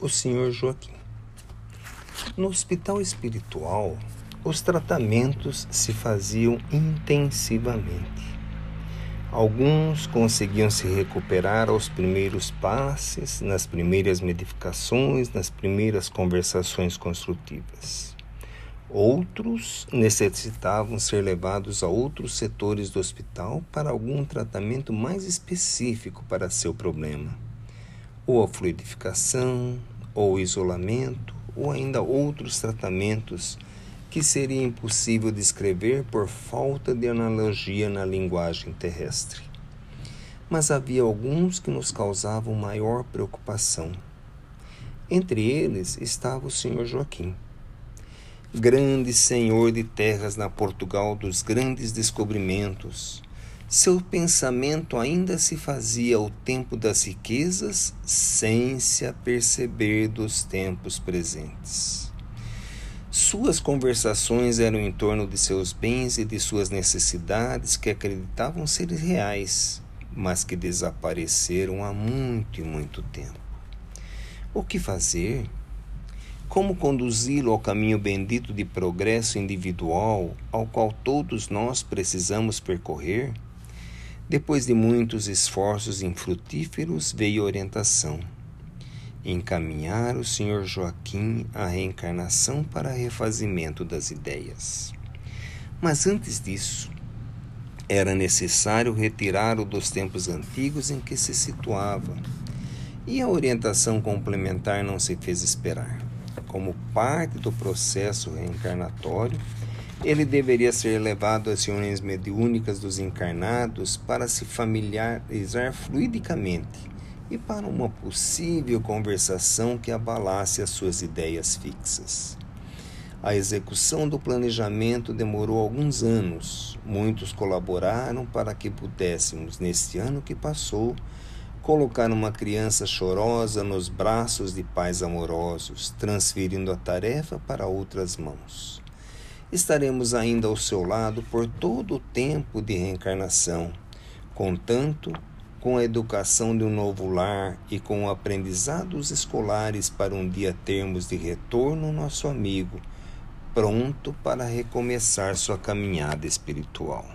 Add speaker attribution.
Speaker 1: o Sr. Joaquim. No hospital espiritual, os tratamentos se faziam intensivamente. Alguns conseguiam se recuperar aos primeiros passes, nas primeiras medicações, nas primeiras conversações construtivas. Outros necessitavam ser levados a outros setores do hospital para algum tratamento mais específico para seu problema, ou a fluidificação, ou o isolamento, ou ainda outros tratamentos que seria impossível descrever por falta de analogia na linguagem terrestre. Mas havia alguns que nos causavam maior preocupação. Entre eles estava o Sr. Joaquim grande senhor de terras na Portugal dos grandes descobrimentos. Seu pensamento ainda se fazia ao tempo das riquezas, sem se aperceber dos tempos presentes. Suas conversações eram em torno de seus bens e de suas necessidades que acreditavam ser reais, mas que desapareceram há muito e muito tempo. O que fazer? Como conduzi-lo ao caminho bendito de progresso individual ao qual todos nós precisamos percorrer? Depois de muitos esforços infrutíferos, veio a orientação. Encaminhar o Sr. Joaquim à reencarnação para refazimento das ideias. Mas antes disso, era necessário retirá-lo dos tempos antigos em que se situava, e a orientação complementar não se fez esperar como parte do processo reencarnatório, ele deveria ser levado às reuniões mediúnicas dos encarnados para se familiarizar fluidicamente e para uma possível conversação que abalasse as suas ideias fixas. A execução do planejamento demorou alguns anos. Muitos colaboraram para que pudéssemos, neste ano que passou, colocar uma criança chorosa nos braços de pais amorosos, transferindo a tarefa para outras mãos. Estaremos ainda ao seu lado por todo o tempo de reencarnação, contanto com a educação de um novo lar e com aprendizados escolares para um dia termos de retorno nosso amigo, pronto para recomeçar sua caminhada espiritual.